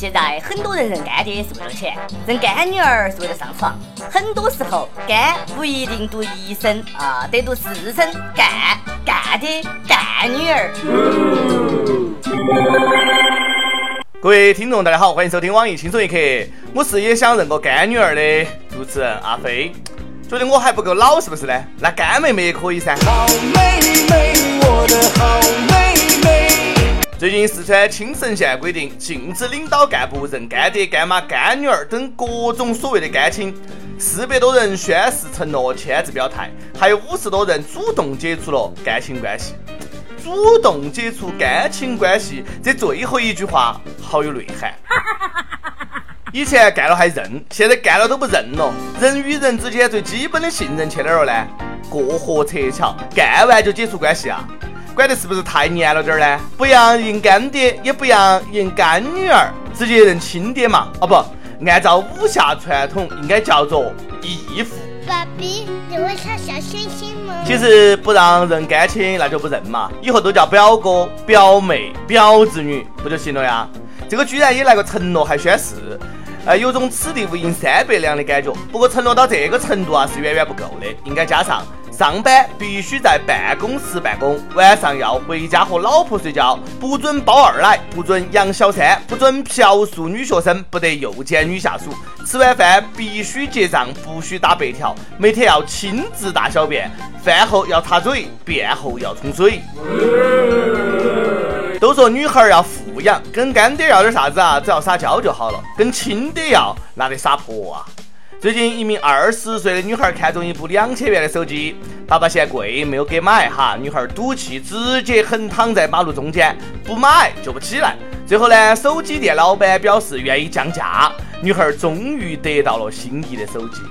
现在很多人认干爹是为了钱，认干女儿是为了上床。很多时候，干不一定读一声啊，得读四声干干爹干女儿。各位听众，大家好，欢迎收听网易轻松一刻，我是也想认个干女儿的主持人阿飞。觉得我还不够老是不是呢？那干妹妹也可以噻。好妹妹，我的好妹妹。最近四川青城县规定禁止领导干部认干爹、干妈、干女儿等各种所谓的干亲，四百多人宣誓承诺签字表态，还有五十多人主动解除了干亲关系。主动解除干亲关系，这最后一句话好有内涵。以前干了还认，现在干了都不认了。人与人之间最基本的信任去哪儿了呢？过河拆桥，干完就解除关系啊？管得是不是太严了点儿呢？不让认干爹，也不让认干女儿，直接认亲爹嘛？哦不，按照武侠传统，应该叫做义父。爸比，你会唱小星星吗？其实不让认干亲，那就不认嘛，以后都叫表哥、表妹、表侄女不就行了呀？这个居然也来个承诺还宣誓。呃，有种此地无银三百两的感觉。不过承诺到这个程度啊，是远远不够的，应该加上上班必须在办公室办公，晚上要回家和老婆睡觉，不准包二奶，不准养小三，不准嫖宿女学生，不得诱奸女下属。吃完饭必须结账，不许打白条，每天要亲自大小便，饭后要擦嘴，便后要冲水。都说女孩要富养，跟干爹要点啥子啊？只要撒娇就好了。跟亲爹要，那得撒泼啊！最近一名二十岁的女孩看中一部两千元的手机，爸爸嫌贵，没有给买哈。女孩赌气，直接横躺在马路中间，不买就不起来。最后呢，手机店老板表示愿意降价，女孩终于得到了心仪的手机。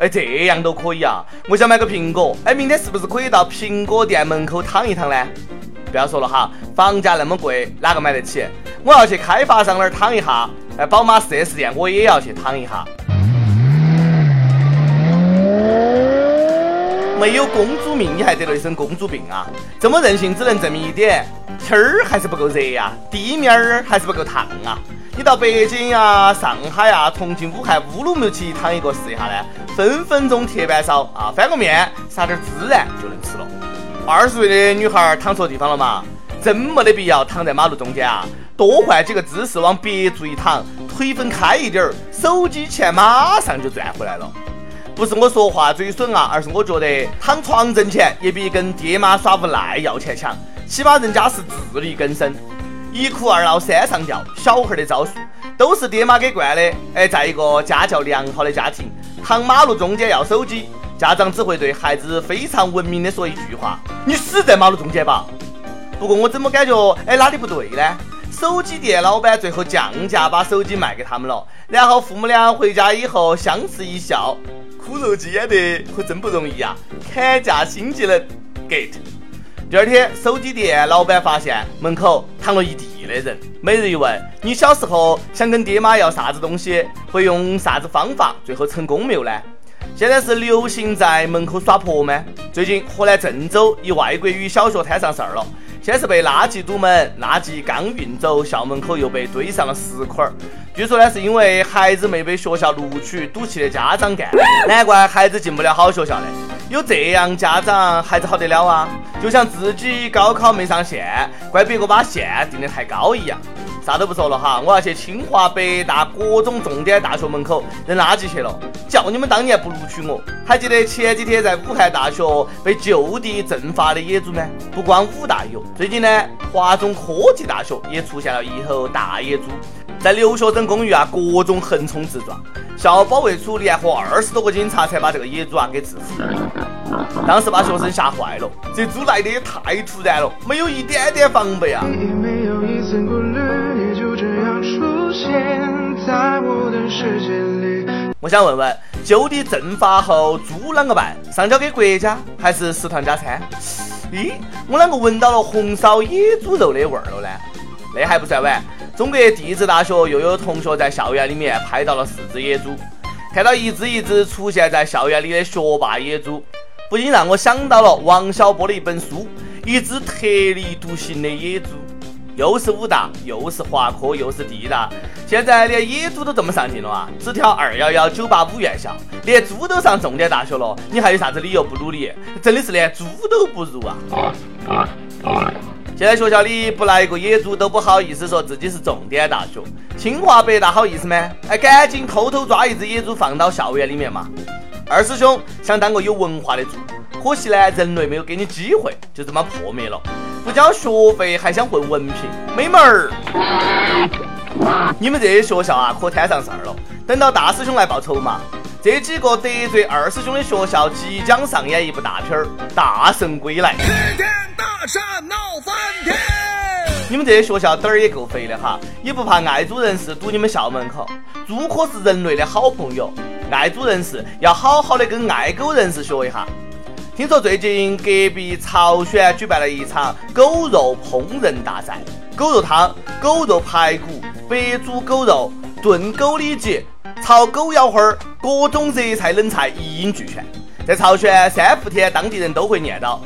哎，这样都可以啊！我想买个苹果，哎，明天是不是可以到苹果店门口躺一躺呢？不要说了哈，房价那么贵，哪个买得起？我要去开发商那儿躺一下，哎，宝马 4S 店我也要去躺一下。没有公主命，你还得了一身公主病啊！这么任性，只能证明一点：天儿还是不够热呀，地面儿还是不够烫啊！你到北京呀、上海呀、重庆、武汉、乌鲁木齐躺一个试一下呢？分分钟铁板烧啊，翻个面，撒点孜然就能吃了。二十岁的女孩躺错地方了嘛？真没得必要躺在马路中间啊！多换几个姿势，往别处一躺，腿分开一点儿，手机钱马上就赚回来了。不是我说话嘴损啊，而是我觉得躺床挣钱也比跟爹妈耍无赖要钱强，起码人家是自力更生。一哭二闹三上吊，小孩的招数都是爹妈给惯的。哎，在一个家教良好的家庭，躺马路中间要手机。家长只会对孩子非常文明的说一句话：“你死在马路中间吧。”不过我怎么感觉哎哪里不对呢？手机店老板最后降价把手机卖给他们了，然后父母俩回家以后相视一笑，苦肉计演得可真不容易啊！砍价新技能 get。第二天，手机店老板发现门口躺了一地的人，每日一问：“你小时候想跟爹妈要啥子东西？会用啥子方法？最后成功没有呢？”现在是流行在门口耍泼吗？最近河南郑州一外国语小学摊上事儿了，先是被垃圾堵门，垃圾刚运走，校门口又被堆上了石块儿。据说呢，是因为孩子没被学校录取，赌气的家长干，难怪孩子进不了好学校呢。有这样家长，孩子好得了啊？就像自己高考没上线，怪别个把线定的太高一样。啥都不说了哈，我要去清华、北大各种重点大学门口扔垃圾去了。叫你们当年不录取我，还记得前几天在武汉大学被就地正法的野猪吗？不光武大有，最近呢，华中科技大学也出现了一头大野猪，在留学生公寓啊，各种横冲直撞，校保卫处联合二十多个警察才把这个野猪啊给制服。当时把学生吓坏了，这猪来的也太突然了，没有一点点防备啊！在我的世界里。我想问问，就地正法后猪啷个办？上交给国家还是食堂加餐？咦，我啷个闻到了红烧野猪肉的味儿了呢？那还不算完，中国地质大学又有同学在校园里面拍到了四只野猪，看到一只一只出现在校园里的学霸野猪，不禁让我想到了王小波的一本书《一只特立独行的野猪》。又是武大，又是华科，又是地大，现在连野猪都这么上进了啊！只挑二幺幺九八五院校，连猪都上重点大学了，你还有啥子理由不努力？真的是连猪都不如啊！现在学校里不来一个野猪都不好意思说自己是重点大学，清华北大好意思吗？哎，赶紧偷偷抓一只野猪放到校园里面嘛！二师兄想当个有文化的猪，可惜呢，人类没有给你机会，就这么破灭了。不交学费还想混文凭，没门儿！你们这些学校啊，可摊上事儿了。等到大师兄来报仇嘛。这几个得罪二师兄的学校即将上演一部大片儿《大圣归来》。齐天大圣闹翻天！你们这些学校胆儿也够肥的哈，也不怕爱猪人士堵你们校门口。猪可是人类的好朋友，爱猪人士要好好的跟爱狗人士学一下。听说最近隔壁朝鲜举办了一场狗肉烹饪大赛，狗肉汤、狗肉排骨、白煮狗肉、炖狗里脊、炒狗腰花儿，各种热菜冷菜一应俱全。在朝鲜三伏天，当地人都会念叨：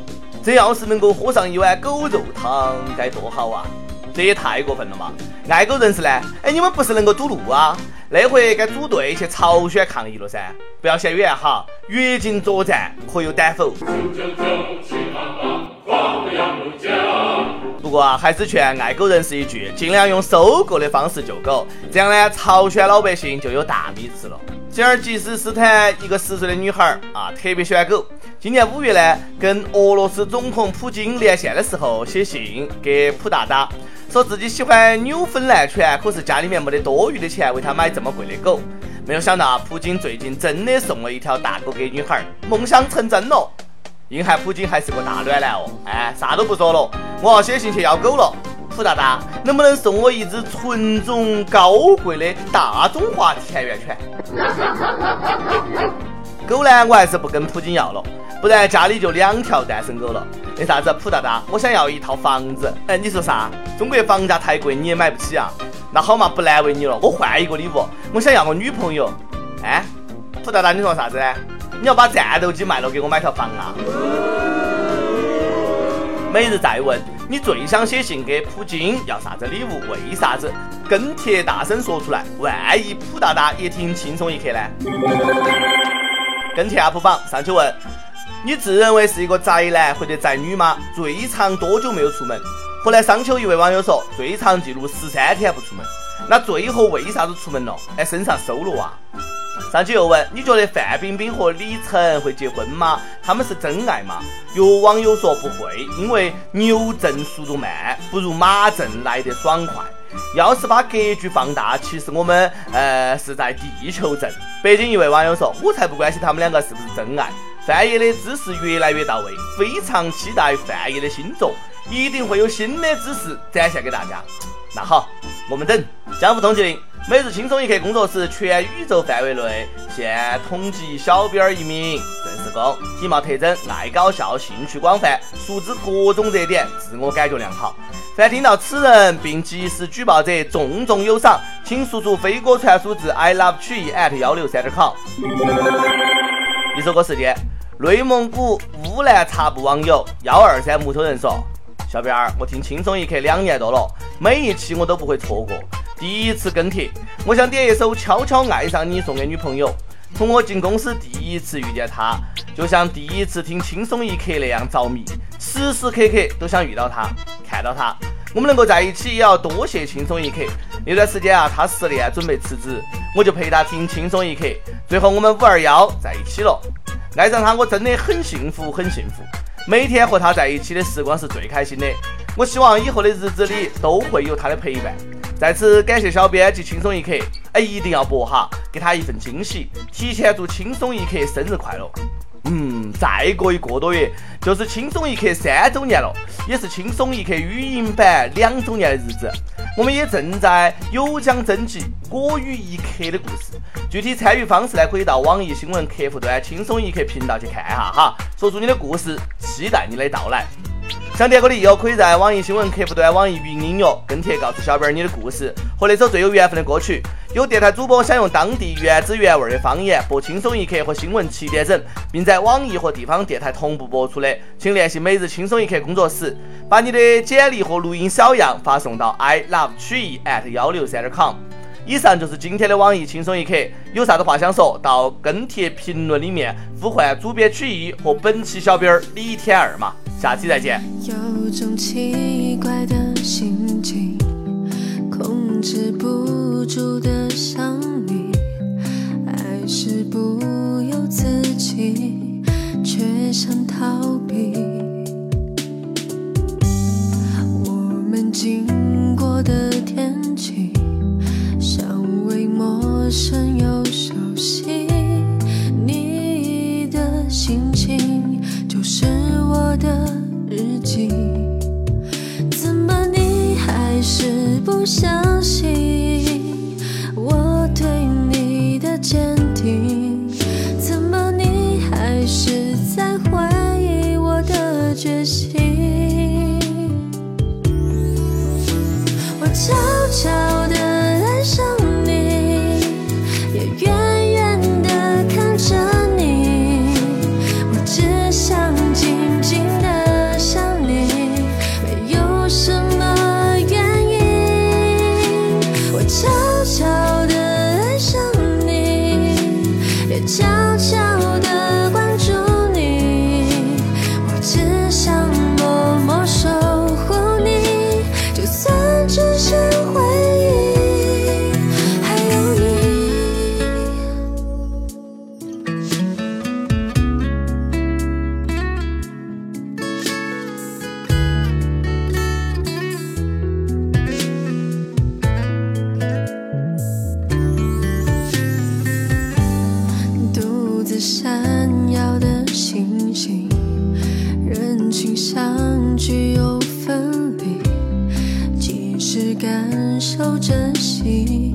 这要是能够喝上一碗狗肉汤，该多好啊！这也太过分了嘛！爱狗人士呢？哎，你们不是能够堵路啊？那回该组队去朝鲜抗议了噻，不要嫌远哈，越境作战可有胆否？不过啊，还是劝爱狗人士一句，尽量用收购的方式救狗，这样呢，朝鲜老百姓就有大米吃了。吉尔吉斯斯坦一个十岁的女孩啊，特别喜欢狗。今年五月呢，跟俄罗斯总统普京连线的时候，写信给普大大。说自己喜欢纽芬兰犬，可是家里面没得多余的钱为他买这么贵的狗。没有想到啊普京最近真的送了一条大狗给女孩，梦想成真了。硬汉普京还是个大暖男哦，哎，啥都不说了，我要写信去要狗了。普大大，能不能送我一只纯种高贵的大中华田园犬？狗呢，我还是不跟普京要了，不然家里就两条单身狗了。那啥子，普大大，我想要一套房子。哎，你说啥？中国房价太贵，你也买不起啊？那好嘛，不难为你了，我换一个礼物，我想要个女朋友。哎，普大大，你说啥子？你要把战斗机卖了给我买套房啊？每日再问，你最想写信给普京要啥子礼物？为啥子？跟帖大声说出来，万一普大大也听轻松一刻呢？跟帖 UP 榜上去问：你自认为是一个宅男或者宅女吗？最长多久没有出门？后来商丘一位网友说，最长记录十三天不出门。那最后为啥子出门了？哎，身上收了啊！上去又问：你觉得范冰冰和李晨会结婚吗？他们是真爱吗？有网友说不会，因为牛震速度慢，不如马震来得爽快。要是把格局放大，其实我们呃是在地球震。北京一位网友说：我才不关心他们两个是不是真爱。范爷的知识越来越到位，非常期待范爷的新作，一定会有新的知识展现给大家。那好，我们等。江湖通缉令。每日轻松一刻工作室全宇宙范围内现统计小编一名，正式工，体貌特征爱搞笑，兴趣广泛，熟知各种热点，自我感觉良好。凡听到此人并及时举报者，重重有赏，请速速飞鸽传书至 i love 曲艺 at 幺六三点 com。一首歌时间，内蒙古乌兰察布网友幺二三木头人说：小编儿，我听轻松一刻两年多了，每一期我都不会错过。第一次跟帖，我想点一首《悄悄爱上你》送给女朋友。从我进公司第一次遇见她，就像第一次听轻松一刻那样着迷，时时刻刻都想遇到她，看到她。我们能够在一起，也要多谢轻松一刻。那段时间啊，她失恋准备辞职，我就陪她听轻松一刻。最后我们五二幺在一起了。爱上他，我真的很幸福，很幸福。每天和他在一起的时光是最开心的。我希望以后的日子里都会有他的陪伴。在此感谢小编及轻松一刻，哎，一定要播哈，给他一份惊喜。提前祝轻松一刻生日快乐。嗯，再过一个多月就是轻松一刻三周年了，也是轻松一刻语音版两周年的日子。我们也正在有奖征集我与一刻的故事，具体参与方式呢，可以到网易新闻客户端轻松一刻频道去看一下哈，说出你的故事，期待你的到来。想点歌的友可以在网易新闻客户端、网易云音乐跟帖告诉小编你的故事和那首最有缘分的歌曲。有电台主播想用当地原汁原味的方言播《轻松一刻》和新闻七点整，并在网易和地方电台同步播出的，请联系每日轻松一刻工作室，把你的简历和录音小样发送到 i love 曲艺 at 幺六三点 com。以上就是今天的网易轻松一刻，有啥子话想说到跟帖评论里面呼唤主编曲艺和本期小编李天二嘛，下期再见。有种奇怪的心情，控制不住的想你，爱是不由自己，却想逃避。我们经过的天气，稍微陌生又熟悉。相信我对你的坚定？怎么你还是在怀疑我的决心？我悄悄的心，